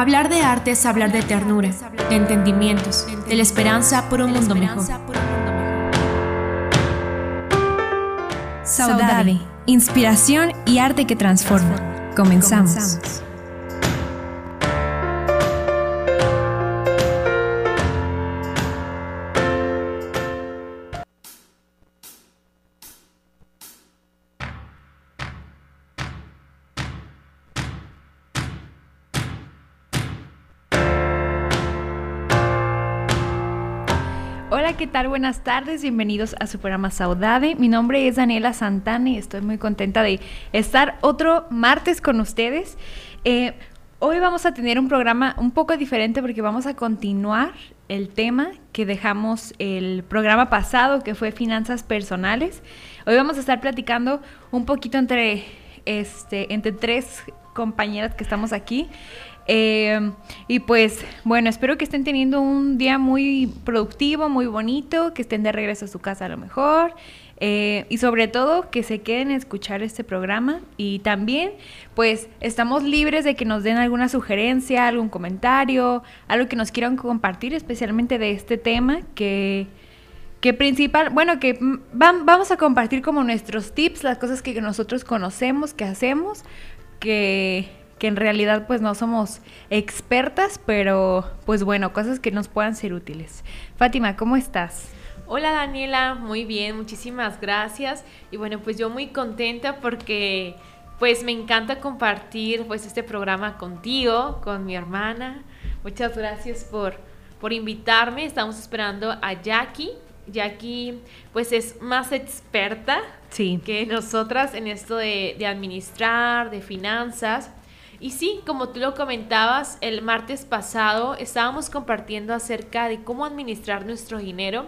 Hablar de arte es hablar de ternura, de entendimientos, de la esperanza por un mundo mejor. Saudade, inspiración y arte que transforma. Comenzamos. ¿Qué tal? Buenas tardes, bienvenidos a su programa Saudade. Mi nombre es Daniela Santana y estoy muy contenta de estar otro martes con ustedes. Eh, hoy vamos a tener un programa un poco diferente porque vamos a continuar el tema que dejamos el programa pasado, que fue finanzas personales. Hoy vamos a estar platicando un poquito entre, este, entre tres compañeras que estamos aquí. Eh, y pues bueno, espero que estén teniendo un día muy productivo, muy bonito, que estén de regreso a su casa a lo mejor. Eh, y sobre todo que se queden a escuchar este programa y también pues estamos libres de que nos den alguna sugerencia, algún comentario, algo que nos quieran compartir especialmente de este tema que, que principal, bueno, que vamos a compartir como nuestros tips, las cosas que nosotros conocemos, que hacemos, que que en realidad pues no somos expertas, pero pues bueno, cosas que nos puedan ser útiles. Fátima, ¿cómo estás? Hola Daniela, muy bien, muchísimas gracias. Y bueno, pues yo muy contenta porque pues me encanta compartir pues este programa contigo, con mi hermana. Muchas gracias por, por invitarme. Estamos esperando a Jackie. Jackie pues es más experta sí. que nosotras en esto de, de administrar, de finanzas. Y sí, como tú lo comentabas, el martes pasado estábamos compartiendo acerca de cómo administrar nuestro dinero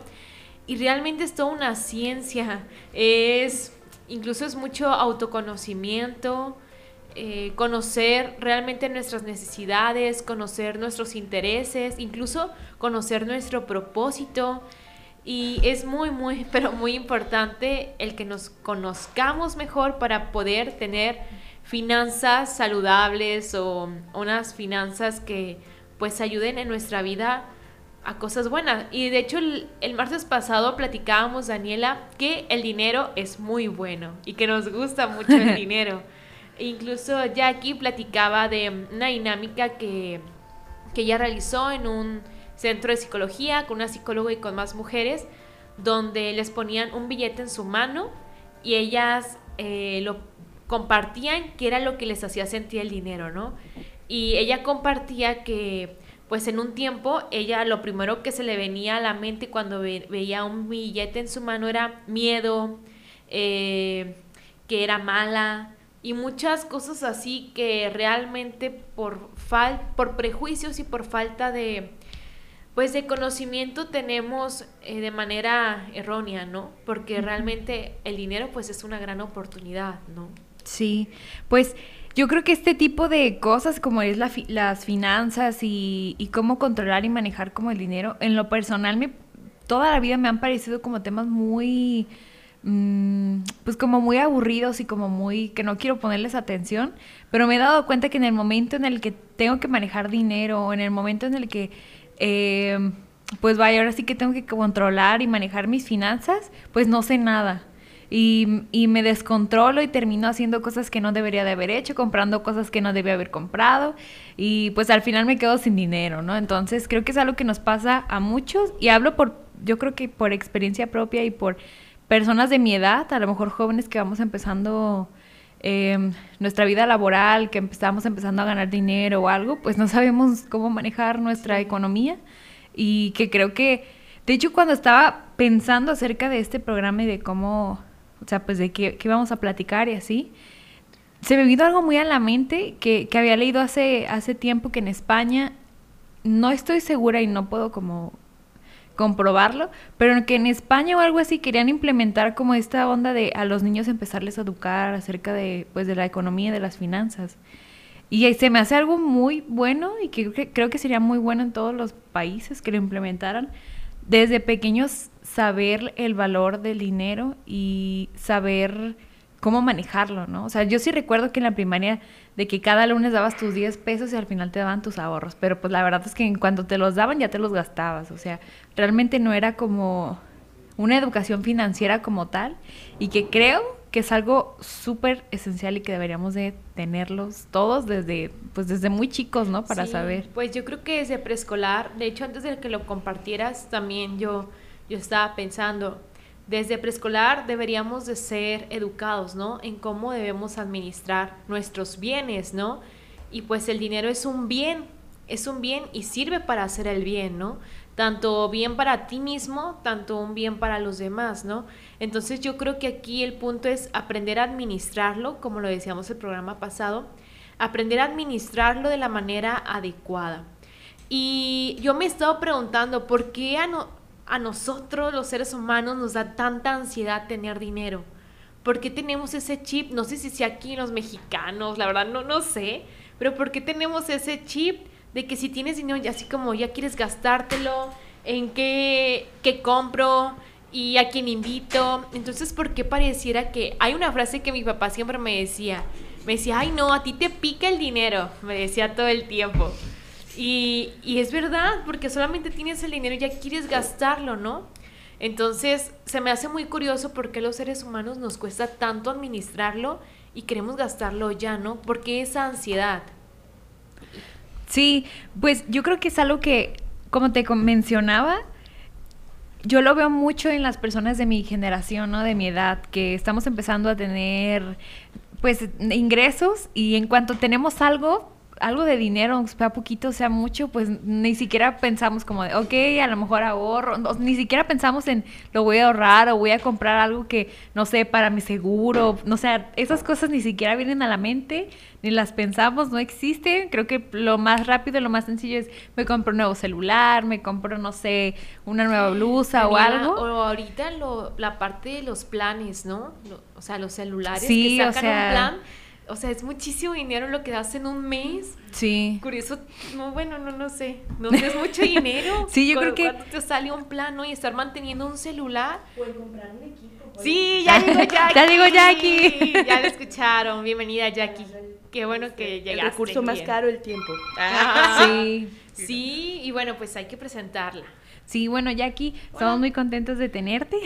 y realmente es toda una ciencia, es incluso es mucho autoconocimiento, eh, conocer realmente nuestras necesidades, conocer nuestros intereses, incluso conocer nuestro propósito. Y es muy, muy, pero muy importante el que nos conozcamos mejor para poder tener finanzas saludables o unas finanzas que pues ayuden en nuestra vida a cosas buenas. Y de hecho el, martes pasado platicábamos, Daniela, que el dinero es muy bueno y que nos gusta mucho el dinero. incluso Jackie platicaba de una dinámica que, que ella realizó en un centro de psicología con una psicóloga y con más mujeres, donde les ponían un billete en su mano y ellas eh, lo compartían qué era lo que les hacía sentir el dinero, ¿no? Y ella compartía que, pues en un tiempo, ella lo primero que se le venía a la mente cuando veía un billete en su mano era miedo, eh, que era mala y muchas cosas así que realmente por, fal por prejuicios y por falta de, pues de conocimiento tenemos eh, de manera errónea, ¿no? Porque realmente el dinero pues es una gran oportunidad, ¿no? Sí, pues yo creo que este tipo de cosas como es las finanzas y, cómo controlar y manejar como el dinero, en lo personal me, toda la vida me han parecido como temas muy, mm, pues como muy aburridos y como muy que no quiero ponerles atención, pero me he dado cuenta que en el momento en el que tengo que manejar dinero o en el momento en el que... Eh, pues vaya, ahora sí que tengo que controlar y manejar mis finanzas, pues no sé nada y, me descontrolo y termino haciendo cosas que no debería de haber hecho, comprando cosas que no debía haber comprado y pues al final me quedo sin dinero, ¿no? Entonces creo que es algo que nos pasa a muchos y hablo por, yo creo que por experiencia propia y por personas de mi edad, a lo mejor jóvenes que vamos empezando em, nuestra vida laboral, que empezamos empezando a ganar dinero o algo, pues no sabemos cómo manejar nuestra economía y que creo que, de hecho, cuando estaba pensando acerca de este programa y de cómo o sea, pues de qué, qué vamos a platicar y así. Se me vino algo muy a la mente que, que había leído hace, hace tiempo que en España, no estoy segura y no puedo como comprobarlo, pero que en España o algo así querían implementar como esta onda de a los niños empezarles a educar acerca de pues de la economía y de las finanzas. Y se me hace algo muy bueno y que creo que sería muy bueno en todos los países que lo implementaran. Desde pequeños saber el valor del dinero y saber cómo manejarlo, ¿no? O sea, yo sí recuerdo que en la primaria de que cada lunes dabas tus 10 pesos y al final te daban tus ahorros, pero pues la verdad es que en cuanto te los daban ya te los gastabas, o sea, realmente no era como una educación financiera como tal y que creo que es algo súper esencial y que deberíamos de tenerlos todos desde pues desde muy chicos, ¿no? Para saber. Pues yo creo que desde preescolar, de hecho antes de que lo compartieras también yo yo estaba pensando desde preescolar deberíamos de ser educados, ¿no? En cómo debemos administrar nuestros bienes, ¿no? Y pues el dinero es un bien, es un bien y sirve para hacer el bien, ¿no? Tanto bien para ti mismo, tanto un bien para los demás, ¿no? Entonces yo creo que aquí el punto es aprender a administrarlo, como lo decíamos el programa pasado, aprender a administrarlo de la manera adecuada. Y yo me he estado preguntando, ¿por qué a no, a nosotros los seres humanos nos da tanta ansiedad tener dinero? ¿Por qué tenemos ese chip? No sé si sea aquí los mexicanos, la verdad no, no sé, pero ¿por qué tenemos ese chip de que si tienes dinero así como ya quieres gastártelo, en qué, qué compro y a quién invito? Entonces, ¿por qué pareciera que hay una frase que mi papá siempre me decía? Me decía, ay no, a ti te pica el dinero, me decía todo el tiempo. Y, y es verdad, porque solamente tienes el dinero y ya quieres gastarlo, ¿no? Entonces, se me hace muy curioso por qué los seres humanos nos cuesta tanto administrarlo y queremos gastarlo ya, ¿no? Porque esa ansiedad. Sí, pues yo creo que es algo que, como te mencionaba, yo lo veo mucho en las personas de mi generación, ¿no? De mi edad, que estamos empezando a tener, pues, ingresos y en cuanto tenemos algo, algo de dinero, sea poquito, sea mucho, pues ni siquiera pensamos como de, ok, a lo mejor ahorro, ni siquiera pensamos en lo voy a ahorrar o voy a comprar algo que, no sé, para mi seguro, no sé, esas cosas ni siquiera vienen a la mente, ni las pensamos, no existen. Creo que lo más rápido, lo más sencillo es me compro un nuevo celular, me compro, no sé, una nueva blusa o algo. O ahorita lo, la parte de los planes, ¿no? o sea, los celulares que sacan o sea, un plan o sea, es muchísimo dinero lo que das en un mes. Sí. Curioso, no, bueno, no, no sé. No es mucho dinero. sí, yo creo que. Cuando te sale un plano y estar manteniendo un celular. O el comprar un equipo. Sí, ya llegó Jackie. ya llegó Jackie. ya lo escucharon. Bienvenida, Jackie. Qué bueno que llegaste. El recurso más caro, el tiempo. Ah, sí. Sí, y bueno, pues hay que presentarla. Sí, bueno, Jackie, estamos muy contentos de tenerte.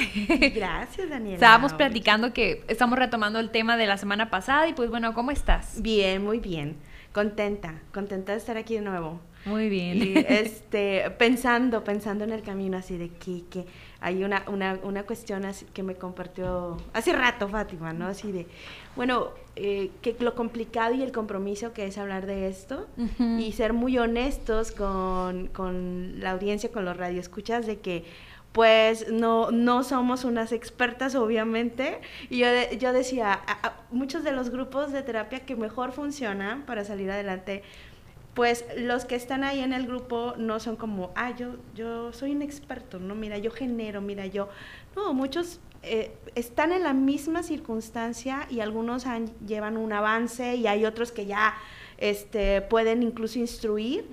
Gracias, Daniela. Estábamos platicando que estamos retomando el tema de la semana pasada y pues bueno, ¿cómo estás? Bien, muy bien. Contenta, contenta de estar aquí de nuevo. Muy bien. Y este, pensando, pensando en el camino así de que, que hay una, una, una cuestión así que me compartió hace rato Fátima, ¿no? Así de, bueno, eh, que lo complicado y el compromiso que es hablar de esto y ser muy honestos con, con la audiencia, con los radioescuchas, de que pues no, no somos unas expertas, obviamente. Y yo, yo decía, muchos de los grupos de terapia que mejor funcionan para salir adelante pues los que están ahí en el grupo no son como, ah, yo, yo soy un experto, no, mira, yo genero, mira, yo, no, muchos eh, están en la misma circunstancia y algunos han, llevan un avance y hay otros que ya este, pueden incluso instruir,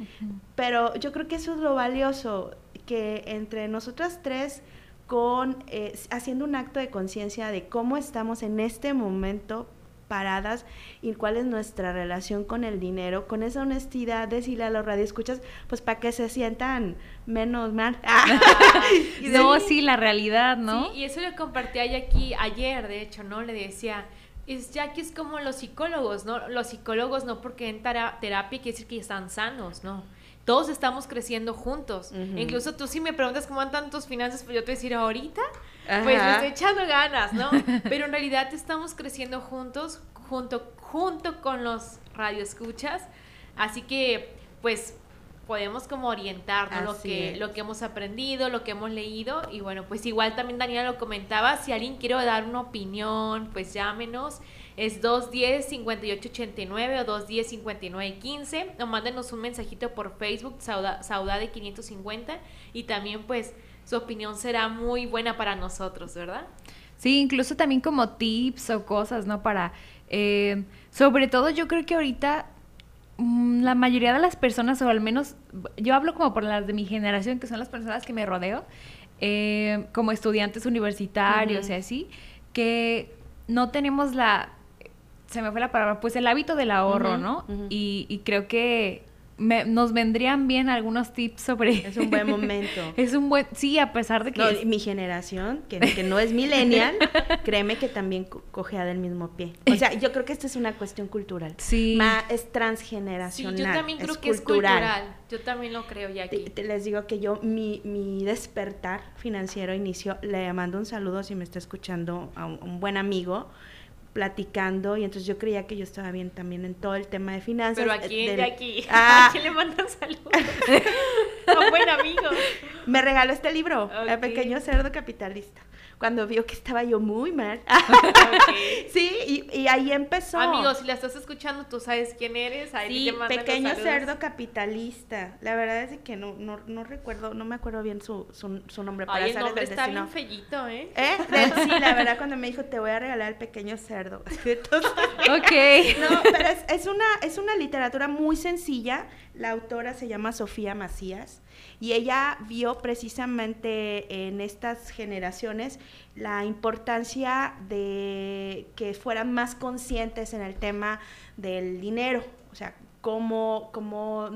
pero yo creo que eso es lo valioso, que entre nosotras tres, con, eh, haciendo un acto de conciencia de cómo estamos en este momento paradas y cuál es nuestra relación con el dinero, con esa honestidad, decirle a los radioescuchas, pues para que se sientan menos mal. no, sí, la realidad, ¿no? Sí, y eso lo compartí aquí ayer, de hecho, ¿no? Le decía, es Jackie es como los psicólogos, ¿no? Los psicólogos no porque en terapia quiere decir que están sanos, ¿no? Todos estamos creciendo juntos. Incluso tú si me preguntas cómo van tantos finanzas, pues yo te voy a decir ahorita, pues me estoy echando ganas, ¿no? Pero en realidad estamos creciendo juntos, junto, junto con los radioescuchas. Así que, pues, podemos como orientarnos lo que, lo que hemos aprendido, lo que hemos leído. Y bueno, pues igual también Daniela lo comentaba, si alguien quiere dar una opinión, pues llámenos es 210-5889 o 210-5915 o mándenos un mensajito por Facebook, Saudade 550 y también pues su opinión será muy buena para nosotros, ¿verdad? Sí, incluso también como tips o cosas, ¿no? Para, eh, sobre todo yo creo que ahorita mm, la mayoría de las personas, o al menos yo hablo como por las de mi generación, que son las personas que me rodeo, eh, como estudiantes universitarios y así, que no tenemos la, se me fue la palabra, pues el hábito del ahorro, ¿no? y, y creo que me- nos vendrían bien algunos tips sobre... Es un buen momento. es un buen, sí, a pesar de que... No, es- mi generación, que, que no es millennial, créeme que también co- cojea del mismo pie. O sea, yo creo que esta es una cuestión cultural. Sí. Ma- es Sí, transgeneracional. yo también creo es que es cultural. Yo también lo creo, Te, Jackie. te les digo que yo, mi, mi despertar financiero inició, le mando un saludo si me está escuchando a un, un buen amigo, platicando, y entonces yo creía que yo estaba bien también en todo el tema de finanzas. Pero aquí, del- Jackie, Ah, ¿a quién le mandan saludos? A un buen amigo. me regaló este libro, El pequeño cerdo capitalista, cuando vio que estaba yo muy mal. Sí, y, y ahí empezó. Amigos, si la estás escuchando, tú sabes quién eres. Ahí Sí, te los pequeño cerdo capitalista. La verdad es que no, no, no recuerdo, no me acuerdo bien su, su, su nombre para Ay, el nombre está destino. bien fellito, ¿eh? ¿Eh? Sí, la verdad cuando me dijo te voy a regalar el pequeño cerdo. Entonces, Ok. no, pero es, es una, es una literatura muy sencilla. La autora se llama Sofía Macías y ella vio precisamente en estas generaciones la importancia de que fueran más conscientes en el tema del dinero. O sea, cómo, cómo,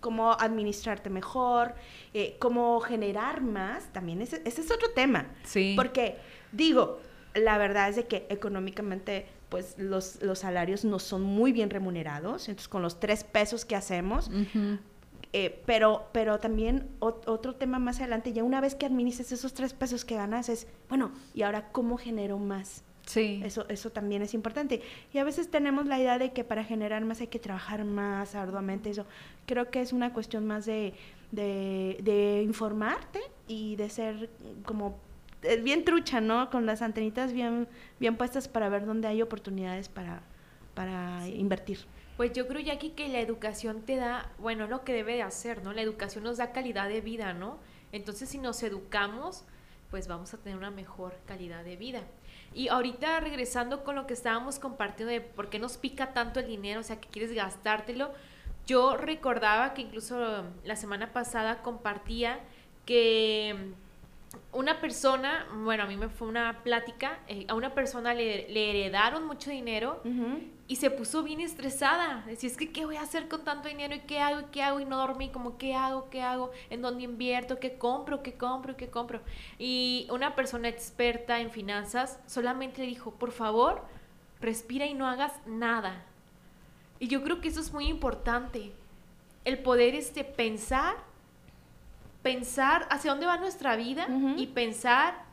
cómo administrarte mejor, eh, cómo generar más. También ese, ese es otro tema. Sí. Porque, digo, la verdad es de que económicamente, pues los, los salarios no son muy bien remunerados. Entonces, con los tres pesos que hacemos. Eh, pero, pero también ot- otro tema más adelante, ya una vez que administres esos tres pesos que ganas, es, bueno, ¿y ahora cómo genero más? Sí. Eso, eso también es importante. Y a veces tenemos la idea de que para generar más hay que trabajar más arduamente. Eso creo que es una cuestión más de, de, de informarte y de ser como eh, bien trucha, ¿no? Con las antenitas bien, bien puestas para ver dónde hay oportunidades para, para invertir. Pues yo creo, Jackie, que la educación te da, bueno, lo que debe de hacer, ¿no? La educación nos da calidad de vida, ¿no? Entonces, si nos educamos, pues vamos a tener una mejor calidad de vida. Y ahorita regresando con lo que estábamos compartiendo de por qué nos pica tanto el dinero, o sea, que quieres gastártelo, yo recordaba que incluso la semana pasada compartía que una persona, bueno, a mí me fue una plática, eh, a una persona le, le heredaron mucho dinero y se puso bien estresada. Decía, es que, ¿qué voy a hacer con tanto dinero? ¿Y qué hago? ¿Y qué hago? Y no dormí, como, ¿qué hago? ¿Qué hago? ¿En dónde invierto? ¿Qué compro? ¿Qué compro? ¿Qué compro? Y una persona experta en finanzas solamente le dijo, por favor, respira y no hagas nada. Y yo creo que eso es muy importante. El poder este, pensar, pensar hacia dónde va nuestra vida y pensar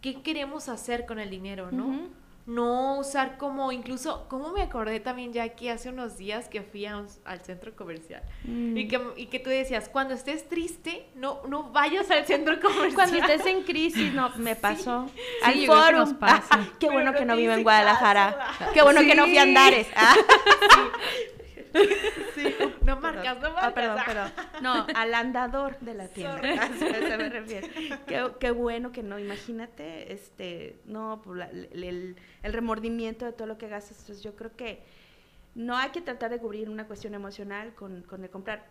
qué queremos hacer con el dinero, ¿no? No usar como, incluso, como me acordé también ya que hace unos días que fui un- al centro comercial Mm. y, que, y que tú decías, cuando estés triste, no, no vayas al centro comercial. Cuando estés en crisis, no, me pasó. Sí, Al foro. nos pasa. qué bueno que no vivo en Guadalajara. Qué bueno que no fui a Sí. Andares. Ah. No marcas, no marcas. Ah, perdón, perdón. No, al andador de la tienda. A eso me refiero. Qué, qué bueno que no, imagínate, este, no, pues, el, el- el remordimiento de todo lo que gastas. Entonces, yo creo que no hay que tratar de cubrir una cuestión emocional con, con el comprar,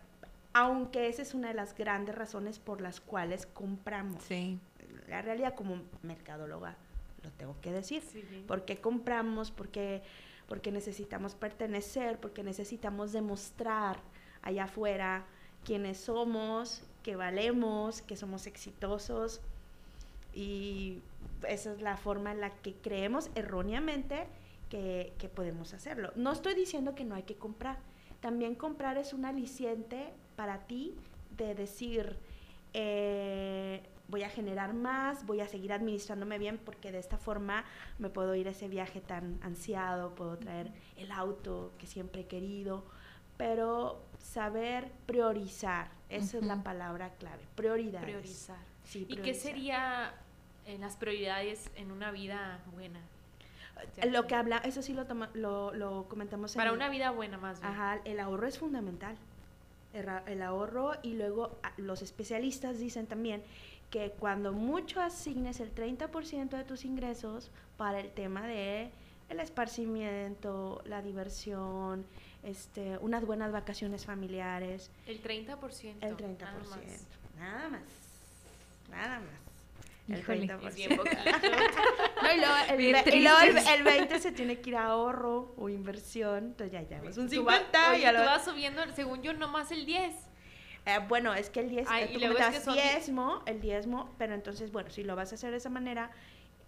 aunque esa es una de las grandes razones por las cuales compramos. Sí. La realidad como mercadóloga, lo tengo que decir. Sí. ¿Por qué compramos? ¿Por qué, porque necesitamos pertenecer? Porque necesitamos demostrar allá afuera quiénes somos, que valemos, que somos exitosos. Y esa es la forma en la que creemos erróneamente que, que podemos hacerlo. No estoy diciendo que no hay que comprar. También comprar es un aliciente para ti de decir, eh, voy a generar más, voy a seguir administrándome bien porque de esta forma me puedo ir a ese viaje tan ansiado, puedo traer el auto que siempre he querido, pero saber priorizar, esa es la palabra clave, prioridades. Priorizar. Sí, ¿Y qué priorizar. sería en las prioridades en una vida buena? Lo que habla, eso sí lo, toma- lo, lo comentamos en Para el- una vida buena más bien. Ajá, el ahorro es fundamental. El, el ahorro y luego a- los especialistas dicen también que cuando mucho asignes el 30% de tus ingresos para el tema de el esparcimiento, la diversión, este, unas buenas vacaciones familiares, El 30%. el 30%. nada más. Nada más. Nada más. El Híjole. 30%. Es bien poquito. No, y luego, el, Bien ve- y luego el- el 20 se tiene que ir a ahorro o inversión. Entonces ya llevas un Tú vas- 50 oye, y a tú lo- vas subiendo, según yo, nomás el 10. Eh, bueno, es que el 10, Ay, eh, y tú luego es comentabas que son die- diezmo, el diezmo, pero entonces, bueno, si lo vas a hacer de esa manera,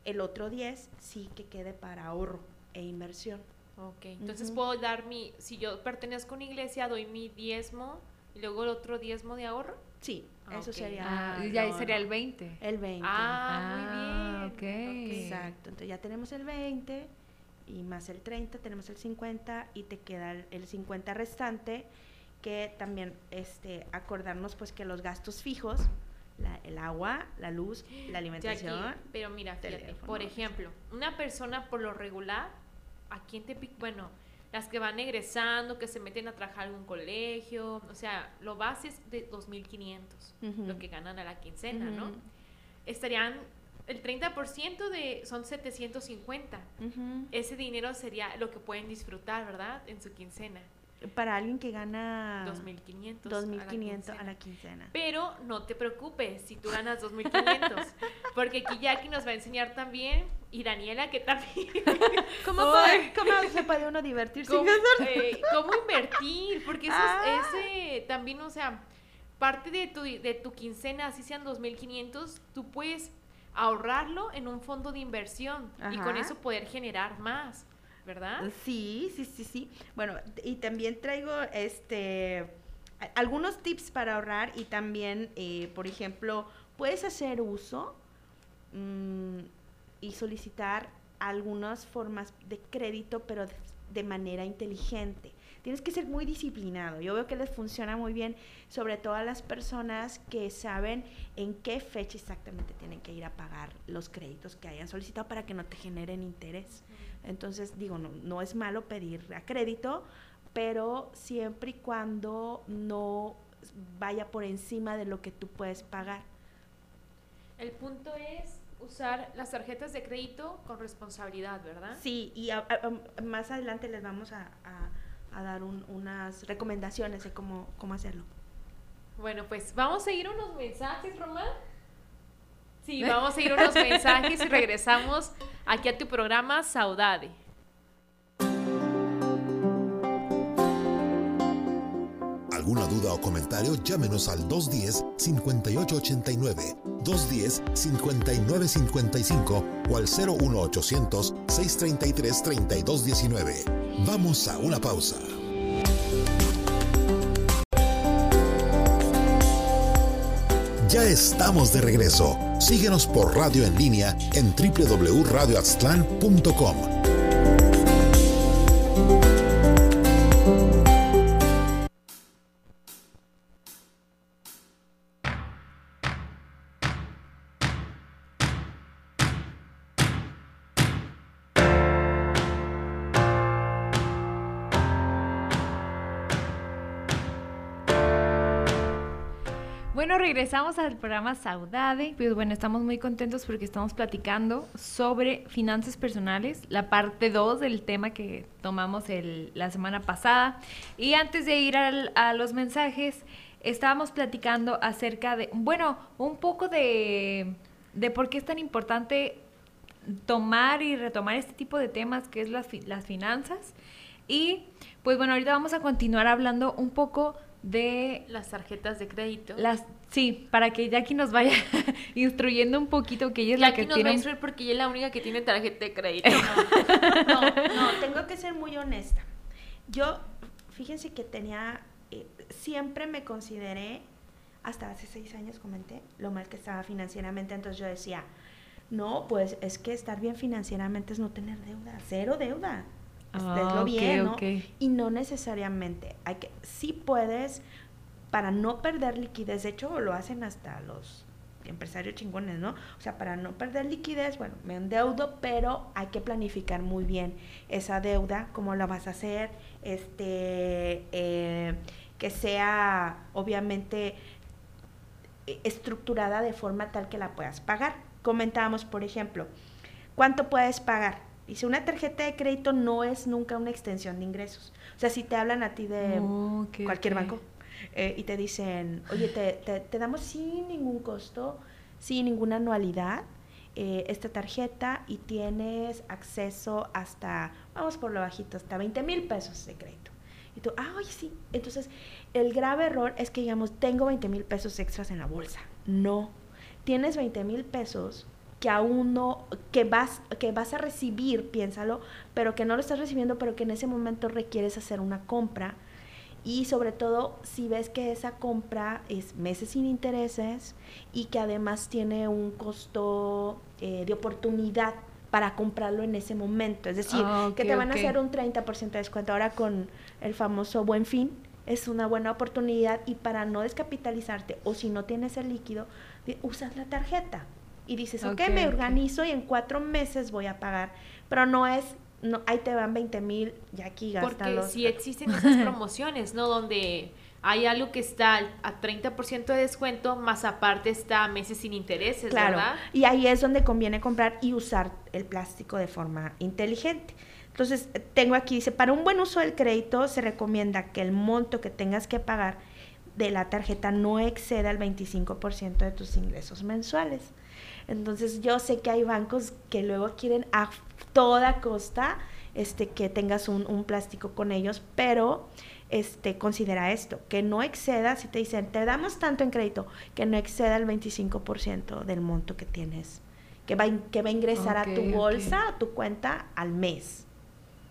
el otro 10 sí que quede para ahorro e inversión. Ok, entonces Ujú. puedo dar mi, si yo pertenezco a una iglesia, doy mi diezmo y luego el otro diezmo de ahorro. Sí, Ah, eso sería. Ah, ya ahí lo- sería el 20. El 20. Ah, muy bien. ok. Exacto, entonces ya tenemos el 20 y más el 30, tenemos el 50 y te queda el, el 50 restante que también este acordarnos pues que los gastos fijos, la- el agua, la luz, la alimentación, pero mira, fíjate, teléfono, por ejemplo, una persona por lo regular, aquí en Tepic, bueno, las que van egresando, que se meten a trabajar en un colegio, o sea, lo base es de 2.500, Ujú. lo que ganan a la quincena, ¿no? Estarían, el 30% de, son 750. Ujú. Ese dinero sería lo que pueden disfrutar, ¿verdad? En su quincena. Para alguien que gana 2.500. a la 2500 a quincena. la quincena. Pero no te preocupes si tú ganas 2.500, porque aquí Jackie nos va a enseñar también, y Daniela que también, ¿Cómo, puede- cómo se puede uno divertir sin cómo, gastar? eh, cómo invertir, porque eso Ah. es ese también, o sea, parte de tu, de tu quincena, así sean 2.500, tú puedes ahorrarlo en un fondo de inversión y con eso poder generar más, ¿verdad? Sí, sí, sí, sí. Bueno, y también traigo este algunos tips para ahorrar y también, eh, por ejemplo, puedes hacer uso mm, y solicitar algunas formas de crédito, pero de manera inteligente. Tienes que ser muy disciplinado. Yo veo que les funciona muy bien, sobre todo a las personas que saben en qué fecha exactamente tienen que ir a pagar los créditos que hayan solicitado para que no te generen interés. Entonces, digo, no, no es malo pedir a crédito, pero siempre y cuando no vaya por encima de lo que tú puedes pagar. El punto es usar las tarjetas de crédito con responsabilidad, ¿verdad? Sí, y a- a- a- más adelante les vamos a, a- dar un- unas recomendaciones de cómo, cómo hacerlo. Bueno, pues vamos a ir a unos mensajes, Román. Sí, vamos a ir unos mensajes y regresamos aquí a tu programa Saudade. ¿Alguna duda o comentario? Llámenos al 210-5889, 210-5955 o al 01800-633-3219. Vamos a una pausa. Ya estamos de regreso. Síguenos por radio en línea en www.radioaztlán.com. regresamos al programa Saudade. Pues bueno, estamos muy contentos porque estamos platicando sobre finanzas personales, la parte 2 del tema que tomamos la semana pasada. Y antes de ir a los mensajes, estábamos platicando acerca de, bueno, un poco de, de por qué es tan importante tomar y retomar este tipo de temas que es las, las finanzas. Y pues bueno, ahorita vamos a continuar hablando un poco de Las tarjetas de crédito. las, sí, para que Jackie nos vaya instruyendo un poquito, que ella es la que nos tiene... va a un- instruir porque ella es la única que tiene tarjeta de crédito. No, no, tengo que ser muy honesta. Yo, fíjense que tenía, eh, siempre me consideré, hasta hace seis años comenté, lo mal que estaba financieramente, entonces yo decía, no, pues es que estar bien financieramente es no tener deuda, cero deuda. Es- Ah, bien. Y no necesariamente. Hay que, sí puedes, para no perder liquidez, de hecho lo hacen hasta los empresarios chingones, ¿no? O sea, para no perder liquidez, bueno, me endeudo, pero hay que planificar muy bien esa deuda, cómo la vas a hacer, este, eh, que sea obviamente eh, estructurada de forma tal que la puedas pagar. Comentábamos, por ejemplo, ¿cuánto puedes pagar? Dice, una tarjeta de crédito no es nunca una extensión de ingresos. O sea, si te hablan a ti de Oh, cualquier banco eh, y te dicen, oye, te, te- te damos sin ningún costo sin ninguna anualidad eh, esta tarjeta y tienes acceso hasta, vamos por lo bajito, hasta 20 mil pesos de crédito. Y tú, ah, oye, sí. Entonces, el grave error es que, digamos, tengo 20 mil pesos extras en la bolsa. No. Tienes 20 mil pesos que aún no, que vas, que vas a recibir, piénsalo, pero que no lo estás recibiendo, pero que en ese momento requieres hacer una compra. Y sobre todo, si ves que esa compra es meses sin intereses y que además tiene un costo eh, de oportunidad para comprarlo en ese momento. Es decir, Ah, que te van a hacer un 30% de descuento. Ahora con el famoso buen fin, es una buena oportunidad y para no descapitalizarte o si no tienes el líquido, usas la tarjeta y dices, ok, Ok, me organizo y en cuatro meses voy a pagar, pero no es, no, ahí te van 20 mil y aquí Porque gástalos. si existen esas promociones, ¿no? Donde hay algo que está a 30% de descuento, más aparte está meses sin intereses, Claro, ¿verdad? y ahí es donde conviene comprar y usar el plástico de forma inteligente. Entonces, tengo aquí, dice, para un buen uso del crédito se recomienda que el monto que tengas que pagar de la tarjeta no exceda el 25% de tus ingresos mensuales. Entonces, yo sé que hay bancos que luego quieren a toda costa este, que tengas un, un plástico con ellos, pero este, considera esto, que no exceda, si te dicen, te damos tanto en crédito, que no exceda el 25% del monto que tienes, que va, que va a ingresar a tu bolsa, a tu cuenta al mes.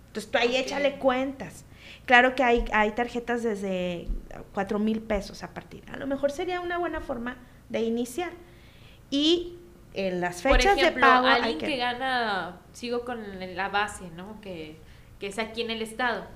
Entonces tú ahí échale cuentas. Claro que hay, hay tarjetas desde 4 mil pesos a partir. A lo mejor sería una buena forma de iniciar. Y en las Por fechas ejemplo, de pago hay alguien que... que... gana, sigo con la base, ¿no? Que, que es aquí en el estado.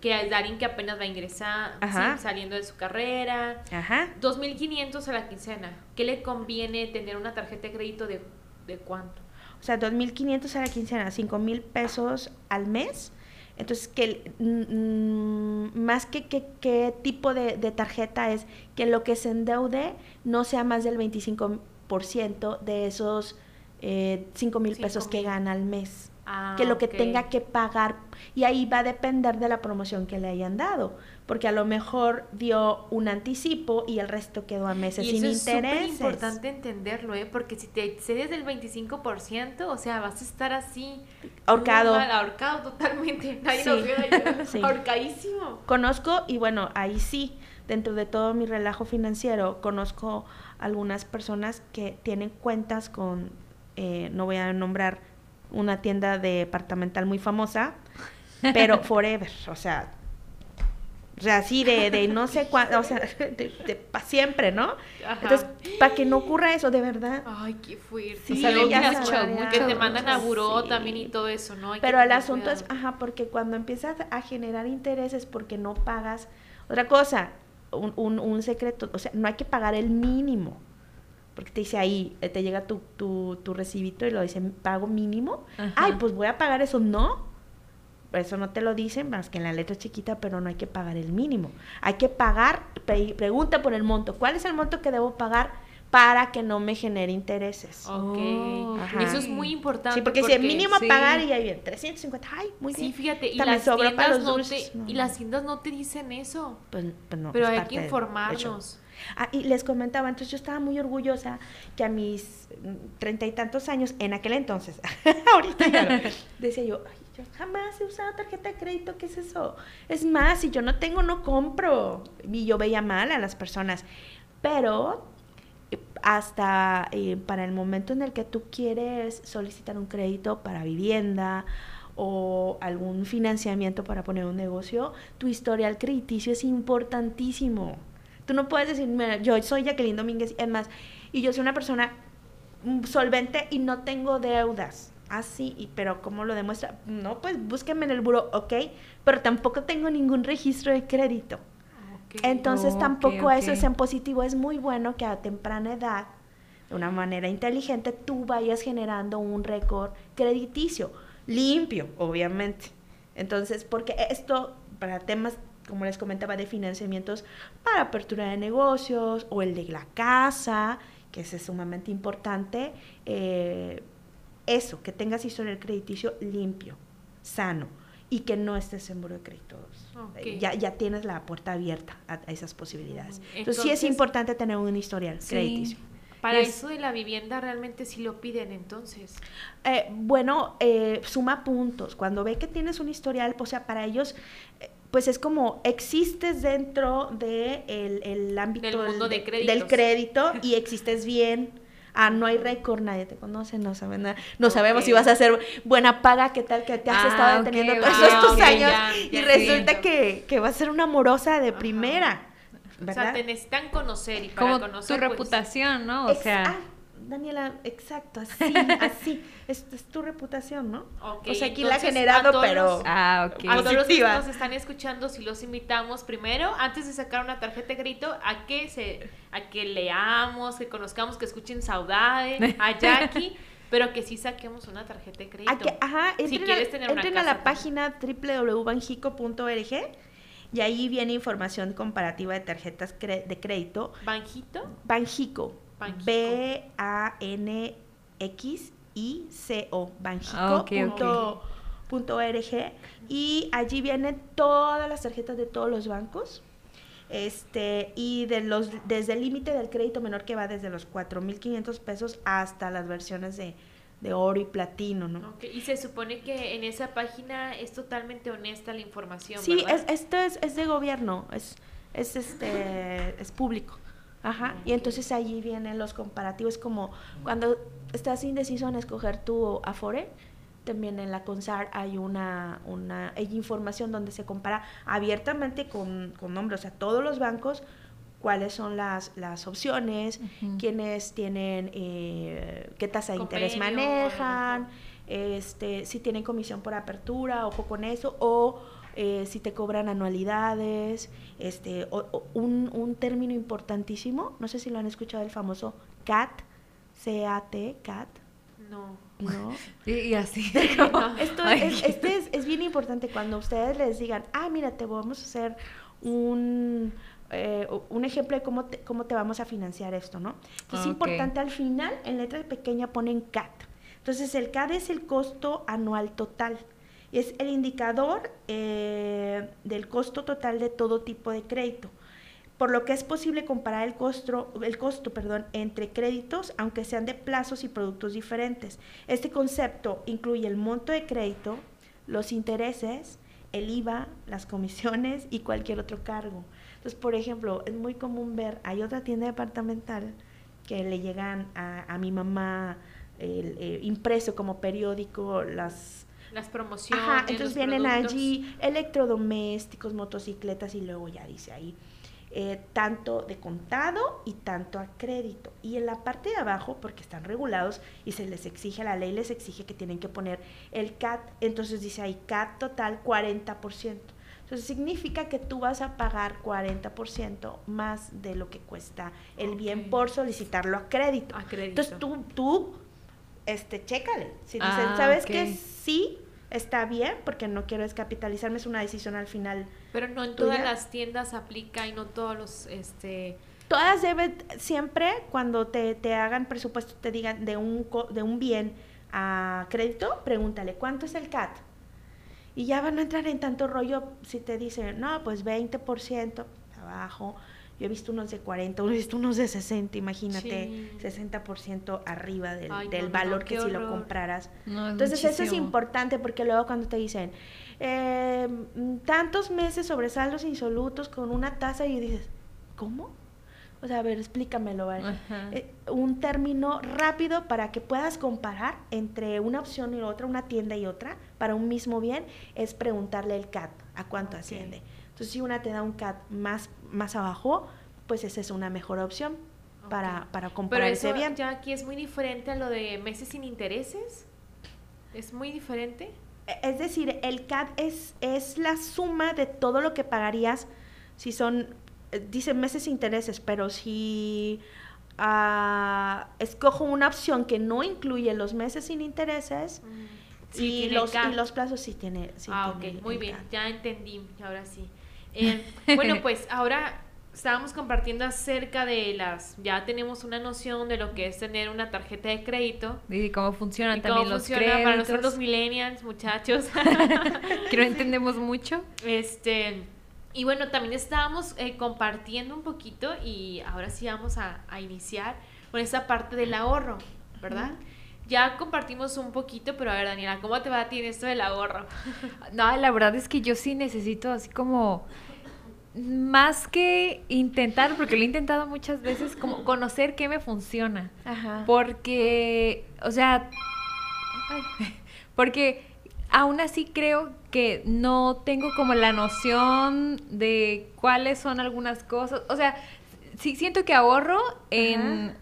Que es alguien que apenas va a ingresar, Ajá. sí, saliendo de su carrera. Ajá. 2.500 a la quincena. ¿Qué le conviene tener una tarjeta de crédito de, de cuánto? O sea, 2.500 a la quincena, 5.000 pesos al mes. Entonces, que mm, mm, más que que- qué tipo de, de tarjeta es que lo que se endeude no sea más del 25% de esos eh, 5 mil pesos que 5,000. gana al mes. Ah, que lo que tenga que pagar. Y ahí va a depender de la promoción que le hayan dado. Porque a lo mejor dio un anticipo y el resto quedó a meses Y sin eso es intereses. importante entenderlo, ¿eh? Porque si te excedes del 25%, o sea, vas a estar así... Ahorcado. mal, ahorcado totalmente. Nadie Sí. nos vio ayudar. Sí. Ahorcadísimo. Conozco, y bueno, ahí sí, dentro de todo mi relajo financiero, conozco algunas personas que tienen cuentas con, eh, no voy a nombrar una tienda departamental muy famosa, pero forever, o sea, o sea, así de, de no sé cuánto, o sea, de, para siempre, ¿no? Ajá. Entonces, para que no ocurra eso, de verdad. Ay, qué fuerte. Sí, ya que- te mandan a buró Sí. también y todo eso, ¿no? Hay Pero el asunto es, ajá, porque cuando empiezas a generar intereses porque no pagas, otra cosa, un, un, un secreto, o sea, no hay que pagar el mínimo. Porque te dice ahí, eh, te llega tu, tu, tu recibito y lo dice, pago mínimo. Ajá. Ay, pues voy a pagar eso. No. Eso no te lo dicen, más que en la letra chiquita, pero no hay que pagar el mínimo. Hay que pagar, pre- pregunta por el monto. ¿Cuál es el monto que debo pagar para que no me genere intereses? Ok. Ajá. Eso es muy importante. Sí, porque, si el mínimo sí. a pagar y ahí viene 350, ay, muy Sí, bien. fíjate, y las, sobra para tiendas los no te, No, y las tiendas no te dicen eso. Pues, pues no, pero hay que informarnos. Ah, y les comentaba, entonces yo estaba muy orgullosa que a mis mm, treinta y tantos años, en aquel entonces, ahorita ya no, decía yo, "Ay, yo jamás he usado tarjeta de crédito, ¿qué es eso? Es más, si yo no tengo, no compro. Y yo veía mal a las personas. Pero hasta eh, para el momento en el que tú quieres solicitar un crédito para vivienda o algún financiamiento para poner un negocio, tu historial crediticio es importantísimo. Tú no puedes decir, mira, yo soy Jacqueline Domínguez, es más, y yo soy una persona solvente y no tengo deudas. Así, y pero ¿cómo lo demuestra? No, pues búsqueme en el buro, ok, pero tampoco tengo ningún registro de crédito. Entonces tampoco eso es en positivo. Es muy bueno que a temprana edad, de una manera inteligente, tú vayas generando un récord crediticio, limpio, obviamente. Entonces, porque esto, para temas, como les comentaba, de financiamientos para apertura de negocios o el de la casa, que es sumamente importante, eh, eso, que tengas historial crediticio limpio, sano y que no estés en buro de créditos. Ok. Eh, Ya, ya tienes la puerta abierta a, a esas posibilidades. Entonces, sí es importante tener un historial Sí. crediticio. Para Es- eso de la vivienda realmente sí lo piden entonces. Eh, bueno, eh, suma puntos. Cuando ve que tienes un historial, o sea, para ellos, eh, pues es como existes dentro del de el, el ámbito Del mundo de del crédito y existes bien. Ah, no hay récord, nadie te conoce, no saben nada. No sabemos si vas a hacer buena paga, qué tal que te has Ah, estado deteniendo todos estos años ya, y resulta que, que va a ser una amorosa de Ajá. primera. O ¿verdad? sea, te necesitan conocer y para Como conocer tu pues, reputación, ¿no? O sea, Daniela, exacto, así, así. Es, es tu reputación, ¿no? Ok, o sea, aquí la ha generado, a todos pero... ah, ok. A todos los que nos están escuchando, si los invitamos primero, antes de sacar una tarjeta de crédito, a que se, a que leamos, que conozcamos, que escuchen Saudade, a Jackie, pero que sí saquemos una tarjeta de crédito. A que- ajá, Si entren, quieres a, tener una entren a casa la también. página www.banjico.org y ahí viene información comparativa de tarjetas de crédito. Banjito. Banjico. B-A-N-X-I-C-O. Banjico. Ah, ok, punto- punto .org y allí vienen todas las tarjetas de todos los bancos. Este, y de los desde el límite del crédito menor que va desde los 4.500 pesos hasta las versiones de, de oro y platino, ¿no? Ok, Y se supone que en esa página es totalmente honesta la información, Sí, ¿verdad? es, esto es, es de gobierno, es, es este es público. Ajá. Y entonces allí vienen los comparativos como cuando estás indeciso en escoger tu Afore, también en la CONSAR hay una, una hay información donde se compara abiertamente con, con nombres, o sea, todos los bancos, cuáles son las, las opciones, quiénes tienen, eh, qué tasa de interés manejan, este, si tienen comisión por apertura, ojo con eso, o eh, si te cobran anualidades, este, o- o un, un término importantísimo, no sé si lo han escuchado, el famoso CAT, C-A-T, CAT, No. ¿no? Y, y así. Esto es, este es, es bien importante cuando ustedes les digan, ah, mira, te vamos a hacer un, eh, un ejemplo de cómo te, cómo te vamos a financiar esto, ¿no? Es Ok. importante al final, en letra pequeña ponen CAT. Entonces, el CAT es el costo anual total. Es el indicador eh, del costo total de todo tipo de crédito por lo que es posible comparar el costo, el costo perdón, entre créditos, aunque sean de plazos y productos diferentes. Este concepto incluye el monto de crédito, los intereses, el IVA, las comisiones y cualquier otro cargo. Entonces, por ejemplo, es muy común ver, hay otra tienda departamental que le llegan a, a mi mamá eh, impreso como periódico las Las promociones. Ajá, entonces vienen productos. allí electrodomésticos, motocicletas y luego ya dice ahí eh, tanto de contado y tanto a crédito. Y en la parte de abajo, porque están regulados y se les exige, la ley les exige que tienen que poner el CAT, entonces dice ahí CAT total 40%. Entonces significa que tú vas a pagar 40% más de lo que cuesta el bien por solicitarlo a crédito. A crédito. Entonces tú, tú, este, chécale. Si dicen, Ah, ¿sabes ok. que sí está bien? Porque no quiero descapitalizarme, es una decisión al final. Pero no en tuya. todas las tiendas aplica y no todos los, este... Todas deben, siempre cuando te, te hagan presupuesto, te digan de un, co- de un bien a crédito, pregúntale, ¿cuánto es el CAT? Y ya van a entrar en tanto rollo si te dicen, no, pues 20% abajo. Yo he visto unos de 40, he visto unos de 60, imagínate, Sí. 60% arriba del, Ay, del no, no, valor no, que si lo compraras. No, es Entonces eso es importante porque luego cuando te dicen eh, tantos meses sobresaldos insolutos con una tasa y dices, ¿cómo? O sea, a ver, explícamelo. Ajá. Eh, un término rápido para que puedas comparar entre una opción y otra, una tienda y otra, para un mismo bien, es preguntarle el CAT, a cuánto asciende. Entonces, si una te da un CAT más, más abajo, pues esa es una mejor opción para, Ok. para Pero comparar eso ese bien. ya aquí es muy diferente a lo de meses sin intereses. Es muy diferente. E- Es decir, el CAD es, es la suma de todo lo que pagarías si son, eh, dice meses sin intereses, pero si ah, escojo una opción que no incluye los meses sin intereses Sí, y, los, y los plazos sí tiene. sí ah, tiene ok, muy bien, CAD. ya entendí, ahora sí. Eh, bueno, pues ahora estábamos compartiendo acerca de las, ya tenemos una noción de lo que es tener una tarjeta de crédito. Y cómo funcionan Y también cómo los funciona créditos. para nosotros millennials, muchachos. que no entendemos mucho. Este, y bueno, también estábamos eh, compartiendo un poquito y ahora sí vamos a, a iniciar con esa parte del ahorro, ¿verdad? Ya compartimos un poquito, pero a ver, Daniela, ¿cómo te va a ti en esto del ahorro? No, la verdad es que yo sí necesito así como más que intentar, porque lo he intentado muchas veces, como conocer qué me funciona. Ajá. Porque, o sea, porque aún así creo que no tengo como la noción de cuáles son algunas cosas. O sea, sí siento que ahorro en,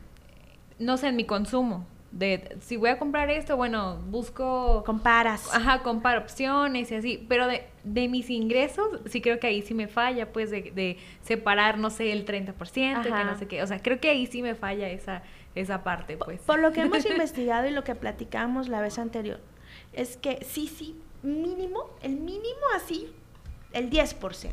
no sé, en mi consumo. De si voy a comprar esto, bueno, busco Comparas. Ajá, comparo opciones y así, pero de, de mis ingresos, sí creo que ahí sí me falla, pues, de, de separar, no sé, el 30%, que Ajá. no sé qué, o sea, creo que ahí sí me falla esa, esa parte, pues. Por lo que hemos investigado y lo que platicamos la vez anterior, es que sí, sí, mínimo, el mínimo así, el 10%.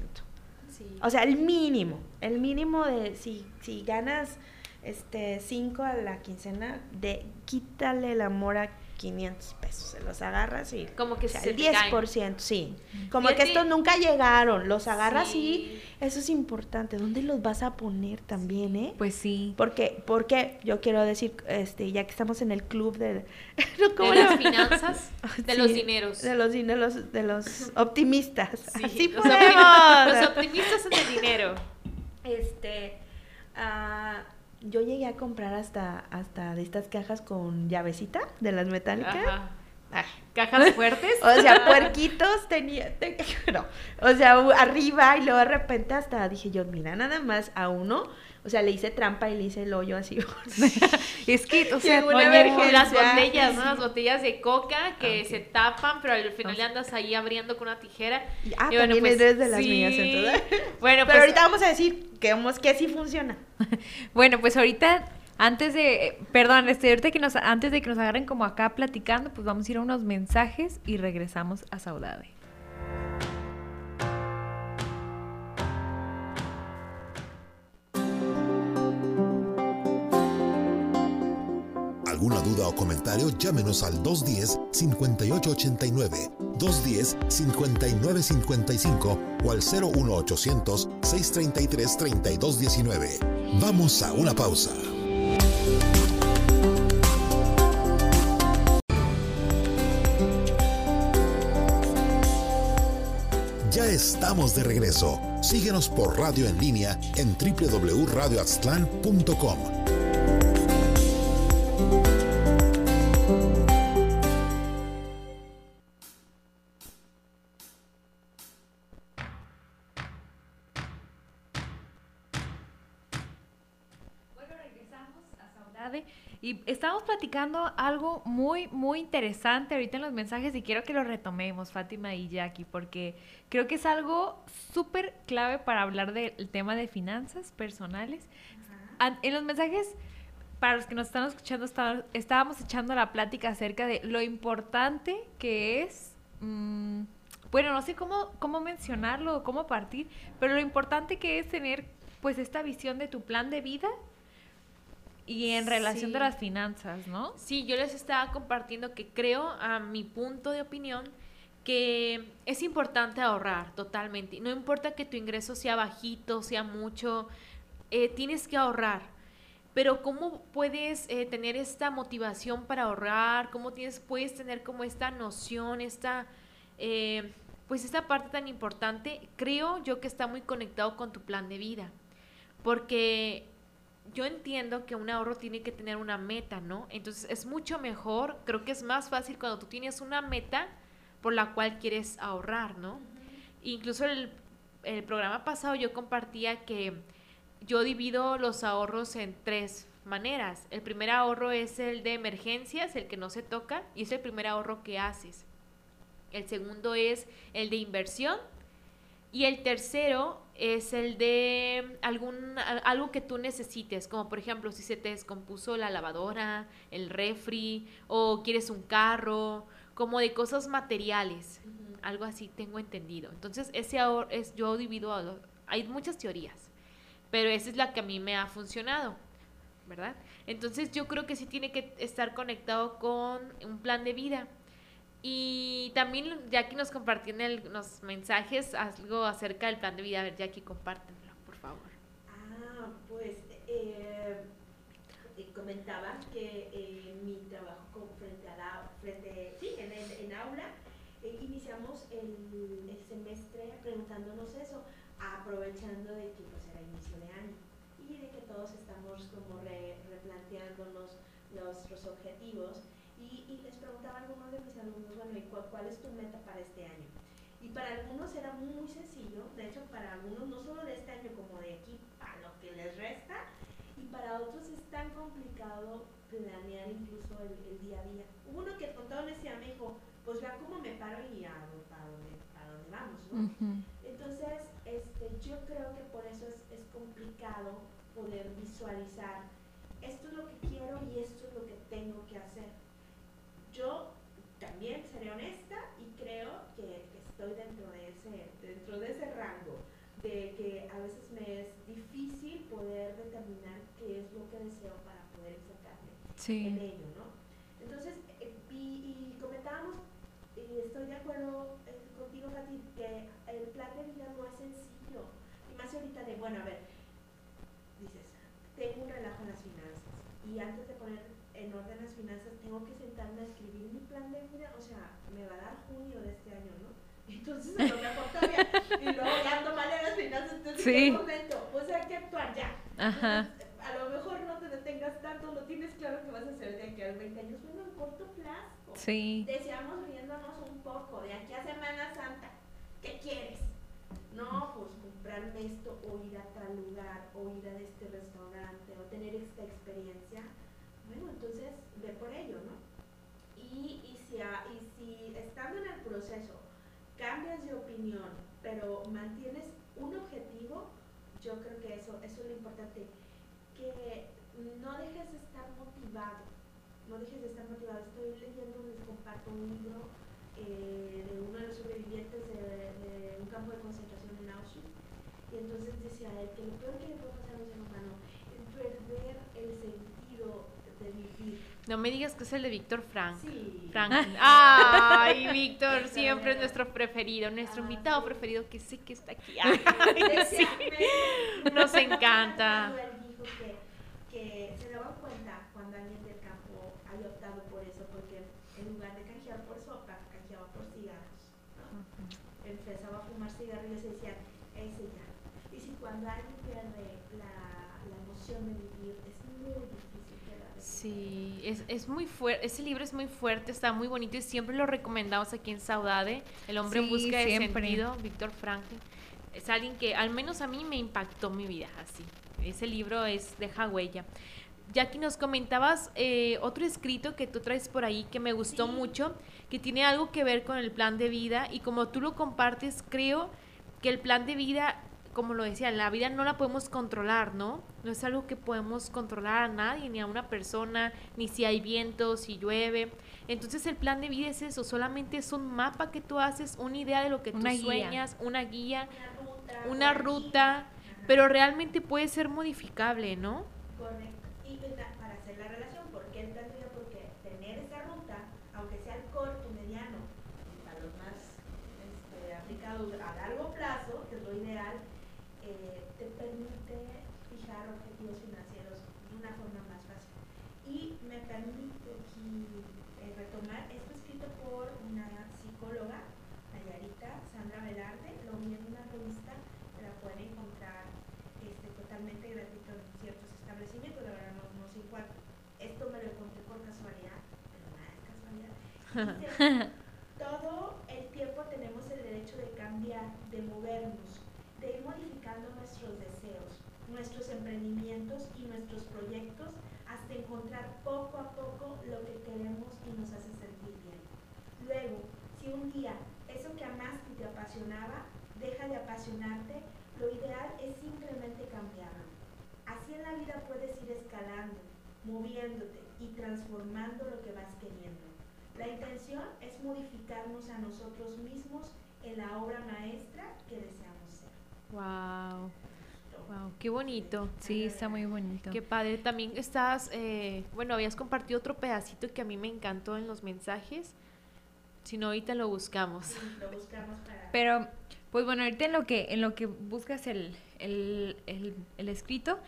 Sí. O sea, el mínimo, el mínimo de si, si ganas este 5 a la quincena, de quítale el amor a 500 pesos, se los agarras y Como que o sea, se el te caen. 10%, sí. Como que estos nunca llegaron, los agarras Sí. y eso es importante, ¿dónde los vas a poner también, eh? Pues sí. Porque, porque yo quiero decir, este, ya que estamos en el club de, no, ¿cómo De las finanzas, de Sí, los dineros. de los, din- de los, de los optimistas, Sí, así los, podemos. optimi- los optimistas en el dinero. Este, ah, yo llegué a comprar hasta, hasta de estas cajas con llavecita de las metálicas. Ajá. Ah, Cajas fuertes. O sea, puerquitos tenía, te- no, o sea, arriba y luego de repente hasta dije yo, mira, nada más a uno, o sea, le hice trampa y le hice el hoyo así. Es que, o sea, una las botellas, ¿no? Las botellas de coca que Ah, se tapan, pero al final le andas ahí abriendo con una tijera. Y- ah, Y bueno, también pues, eres de las sí. mías, entonces. Bueno, Pero pues ahorita vamos a decir que, vamos- que sí funciona. Bueno, pues ahorita, antes de, perdón, este, ahorita que nos, antes de que nos agarren como acá platicando, pues vamos a ir a unos mensajes y regresamos a Saudade. ¿Alguna duda o comentario? Llámenos al 210-5889, 210-5955 o al 01800-633-3219. Vamos a una pausa. Ya estamos de regreso. Síguenos por radio en línea en www.radioaztlán.com. Saudade. Y estamos platicando algo muy, muy interesante ahorita en los mensajes y quiero que lo retomemos, Fátima y Jackie, porque creo que es algo súper clave para hablar del tema de finanzas personales. An- En los mensajes, para los que nos están escuchando, está- estábamos echando la plática acerca de lo importante que es, mm, bueno, no sé cómo, cómo mencionarlo o cómo partir, pero lo importante que es tener pues esta visión de tu plan de vida y en relación Sí. de las finanzas, ¿no? Sí, yo les estaba compartiendo que creo, a mi punto de opinión, que es importante ahorrar totalmente. No importa que tu ingreso sea bajito, sea mucho, eh, tienes que ahorrar. Pero ¿cómo puedes eh, tener esta motivación para ahorrar? ¿Cómo tienes, puedes tener como esta noción, esta, eh, pues esta parte tan importante? Creo yo que está muy conectado con tu plan de vida. Porque yo entiendo que un ahorro tiene que tener una meta, ¿no? Entonces es mucho mejor, creo que es más fácil cuando tú tienes una meta por la cual quieres ahorrar, ¿no? Incluso el, el programa pasado yo compartía que yo divido los ahorros en tres maneras. El primer ahorro es el de emergencias, el que no se toca, y es el primer ahorro que haces. El segundo es el de inversión. Y el tercero es el de algún, algo que tú necesites, como por ejemplo si se te descompuso la lavadora, el refri, o quieres un carro, como de cosas materiales, algo así tengo entendido. Entonces ese ahorro es, yo divido, a hay muchas teorías, pero esa es la que a mí me ha funcionado, ¿verdad? Entonces yo creo que sí tiene que estar conectado con un plan de vida. Y también Jackie nos compartió en el- los mensajes algo acerca del plan de vida. A ver, Jackie, compártenlo, por favor. Ah, pues, eh, comentaba que eh, mi trabajo con, frente a la, frente, sí, en, el, en aula, eh, iniciamos el, el, semestre preguntándonos eso, aprovechando de que pues era inicio de año y de que todos estamos como re, replanteándonos nuestros objetivos y, y, les preguntaba a algunos de mis alumnos, bueno, ¿y cuál, cuál es tu meta para este año? Y para algunos era muy sencillo, de hecho para algunos no solo de este año como de aquí a lo que les resta, y para otros es tan complicado planear incluso el, el día a día. Hubo uno que con toda honestidad me dijo, pues vean cómo me paro y a, a, dónde, a dónde vamos, ¿no? Uh -huh. Entonces, este, yo creo que por eso es, es complicado poder visualizar esto es lo que quiero y esto es lo que tengo que hacer. Yo también seré honesta y creo que estoy dentro de, ese, dentro de ese rango de que a veces me es difícil poder determinar qué es lo que deseo para poder enfocarme sí. en ello, ¿no? Entonces, eh, y, y, comentábamos, y estoy de acuerdo eh, contigo, Katy, que el plan de vida no es sencillo. Y más ahorita de, bueno, a ver, dices, tengo un relajo en las finanzas y antes de poner en orden las finanzas tengo que sentarme a escribir mi plan de vida, o sea, me va a dar junio de este año, ¿no? Entonces, a lo mejor todavía, y luego ya ando mal en las finanzas, entonces, Sí. ¿en qué momento? Pues hay que actuar ya. Ajá. Entonces, a lo mejor no te detengas tanto, no tienes claro que vas a hacer de aquí a 20 años, bueno, en corto plazo. Sí. Deseamos riéndonos un poco, de aquí a Semana Santa, ¿qué quieres? No, pues comprarme esto, o ir a tal lugar, o ir a este restaurante, o tener esta experiencia. Bueno, entonces ve por ello, ¿no? Y, y, si, a- y si estando en el proceso cambias de opinión, pero mantienes un objetivo, yo creo que eso, eso es lo importante, que no dejes de estar motivado, no dejes de estar motivado. Estoy leyendo, les comparto un libro eh, de uno de los sobrevivientes de, un campo de concentración en Auschwitz, y entonces decía él que lo peor que le puede pasar a un ser humano es perder el sentido de vivir. No me digas que es el de Víctor Frank. Sí. Franklin. Ay, Víctor, siempre es nuestro preferido, nuestro invitado preferido que sé que está aquí. Ay, sí. Nos encanta. Cuando él dijo que, que se daban cuenta cuando alguien del campo había optado por eso, porque en lugar de canjear por sopa, canjeaba por cigarros. ¿no? Empezaba a fumar cigarrillos y decían, ese ya. Y si cuando alguien pierde la, la emoción de vivir, es muy difícil que la recupere. Sí, es, muy fuerte, ese libro es muy fuerte, está muy bonito y siempre lo recomendamos aquí en Saudade, El hombre en busca de siempre. sentido, Víctor Franklin. Es alguien que al menos a mí me impactó mi vida así. Ese libro es deja huella. Jackie, nos comentabas eh, otro escrito que tú traes por ahí que me gustó Sí. mucho, que tiene algo que ver con el plan de vida y como tú lo compartes, creo que el plan de vida, como lo decía, la vida no la podemos controlar, ¿no? No es algo que podemos controlar a nadie, ni a una persona, ni si hay viento, si llueve. Entonces el plan de vida es eso, solamente es un mapa que tú haces, una idea de lo que tú Una guía. sueñas, una guía, Una ruta. una ruta, pero realmente puede ser modificable, ¿no? Correcto. Y para hacer la relación, ¿por qué el plan de vida? Porque tener esa ruta, aunque sea el corto, mediano, para los más este, aplicados a largo plazo, que es lo ideal, eh, te permite fijar objetivos financieros de una forma más fácil. Y me permite aquí eh, retomar esto escrito por una psicóloga, Nayarita Sandra Velarde, lo vi en una revista, que la pueden encontrar este, totalmente gratuito en ciertos establecimientos, la verdad no, no sé cuál. Esto me lo encontré por casualidad, pero nada es casualidad. Dice, todo el tiempo tenemos el derecho de cambiar, de movernos, de ir modificando nuestros deseos, nuestros emprendimientos y nuestros proyectos hasta encontrar poco a poco lo que queremos y nos hace sentir bien. Luego, si un día eso que amaste y te apasionaba deja de apasionarte, lo ideal es simplemente cambiarlo. Así en la vida puedes ir escalando, moviéndote y transformando lo que vas queriendo. La intención es modificarnos a nosotros mismos en la obra maestra que deseamos ser. Wow, wow, qué bonito. Sí, está muy bonito. Qué padre. También estás, eh, bueno, habías compartido otro pedacito que a mí me encantó en los mensajes. Si no, ahorita lo buscamos. Sí, lo buscamos para... Pero, pues bueno, ahorita en lo que, en lo que buscas el, el, el- el escrito,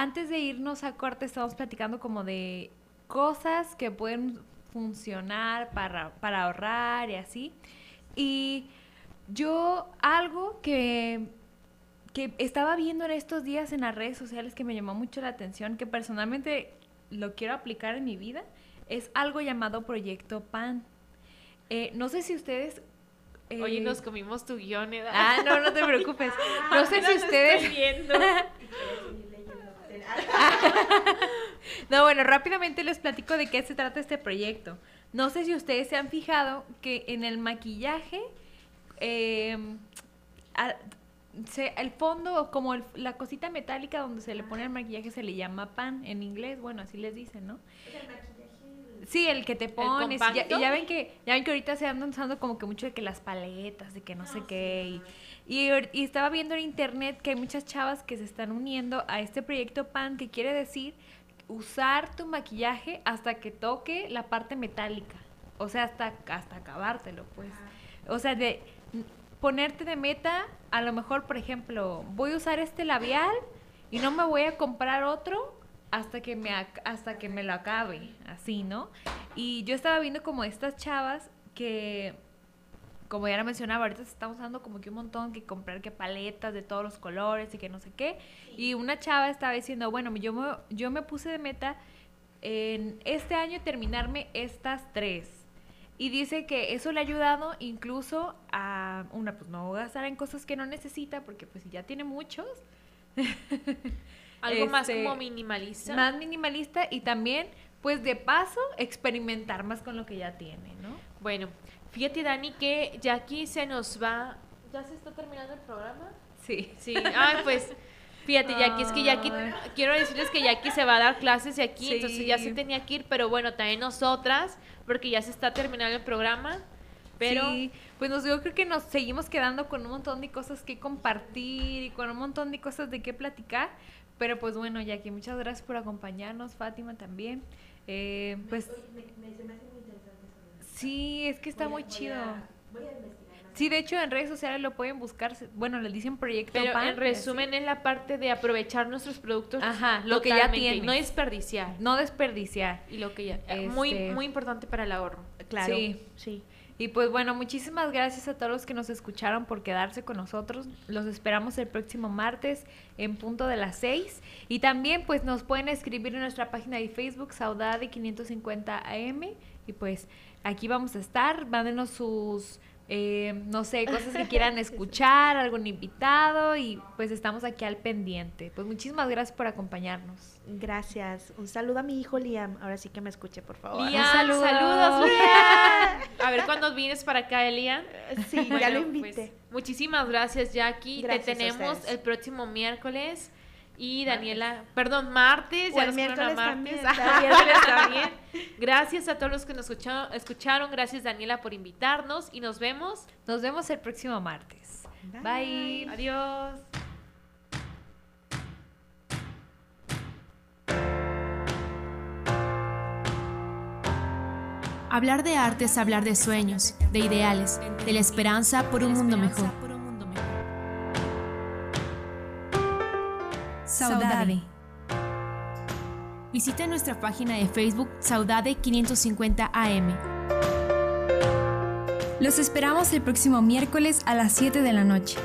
antes de irnos a corte estamos platicando como de cosas que pueden funcionar para, para ahorrar y así. Y yo algo que, que estaba viendo en estos días en las redes sociales que me llamó mucho la atención, que personalmente lo quiero aplicar en mi vida, es algo llamado Proyecto PAN. Eh, no sé si ustedes... eh, Oye, nos comimos tu guion, ¿eh? Ah, no, no te preocupes. No sé si ustedes... Estoy viendo. No, bueno, rápidamente les platico de qué se trata este proyecto. No sé si ustedes se han fijado que en el maquillaje, eh, a- se- el fondo, como el- la cosita metálica donde se le pone el maquillaje, se le llama pan en inglés. Bueno, así les dicen, ¿no? Sí, el que te pones. y Ya, compacto? y ya ven que ya ven que ahorita se andan usando como que mucho de que las paletas, de que no sé qué. Y, y, estaba viendo en internet que hay muchas chavas que se están uniendo a este proyecto PAN, que quiere decir usar tu maquillaje hasta que toque la parte metálica. O sea, hasta, hasta acabártelo, pues. O sea, de ponerte de meta, a lo mejor, por ejemplo, voy a usar este labial y no me voy a comprar otro hasta que me hasta que me lo acabe, así, ¿no? Y yo estaba viendo como estas chavas que como ya lo mencionaba, ahorita se está usando como que un montón que comprar que paletas de todos los colores y que no sé qué. Y una chava estaba diciendo, bueno, yo me, yo me puse de meta en este año terminarme estas tres. Y dice que eso le ha ayudado incluso a una, pues no gastar en cosas que no necesita, porque pues si ya tiene muchos, Algo más Este, como minimalista. más minimalista y también, pues de paso, experimentar más con lo que ya tiene, ¿no? Bueno, fíjate, Dani, que ya aquí se nos va. ¿Ya se está terminando el programa? Sí. Sí. Ay, pues. Fíjate, Jackie, es que Jackie, quiero decirles que Jackie se va a dar clases de aquí, Sí. entonces ya se tenía que ir, pero bueno, también nosotras, porque ya se está terminando el programa, pero Sí, pues nos, yo creo que nos seguimos quedando con un montón de cosas que compartir y con un montón de cosas de qué platicar. Pero pues bueno, Jackie, muchas gracias por acompañarnos, Fátima también. Eh, pues sí, es que está muy chido. Sí, de hecho en redes sociales lo pueden buscar, bueno, le dicen Proyecto pero PAN, en resumen es la parte de aprovechar nuestros productos Ajá, lo que ya tienes. no desperdiciar. no desperdiciar. Y lo que ya Este- muy muy importante para el ahorro. Claro. Sí. sí. Y pues bueno, muchísimas gracias a todos los que nos escucharon por quedarse con nosotros. Los esperamos el próximo martes en punto de las 6. Y también pues nos pueden escribir en nuestra página de Facebook, Saudade 550 AM. Y pues aquí vamos a estar. Mándenos sus, eh, no sé, cosas que quieran escuchar, algún invitado. Y pues estamos aquí al pendiente. Pues muchísimas gracias por acompañarnos. Gracias. Un saludo a mi hijo Liam. Ahora sí que me escuche, por favor. Lian, saludo. saludos, Lian. A ver cuándo vienes para acá, Elian. Sí, ya lo Bueno, invité. pues, muchísimas gracias, Jackie. Gracias Te tenemos el próximo miércoles. Y Daniela, perdón, martes. O ya el nos fueron a miércoles martes. también, también. Gracias a todos los que nos escucharon, escucharon. Gracias, Daniela, por invitarnos. Y nos vemos. Nos vemos el próximo martes. Bye. Adiós. Hablar de arte es hablar de sueños, de ideales, de la esperanza por un mundo mejor. Saudade. Visita nuestra página de Facebook Saudade 550 AM. Los esperamos el próximo miércoles a las 7 de la noche.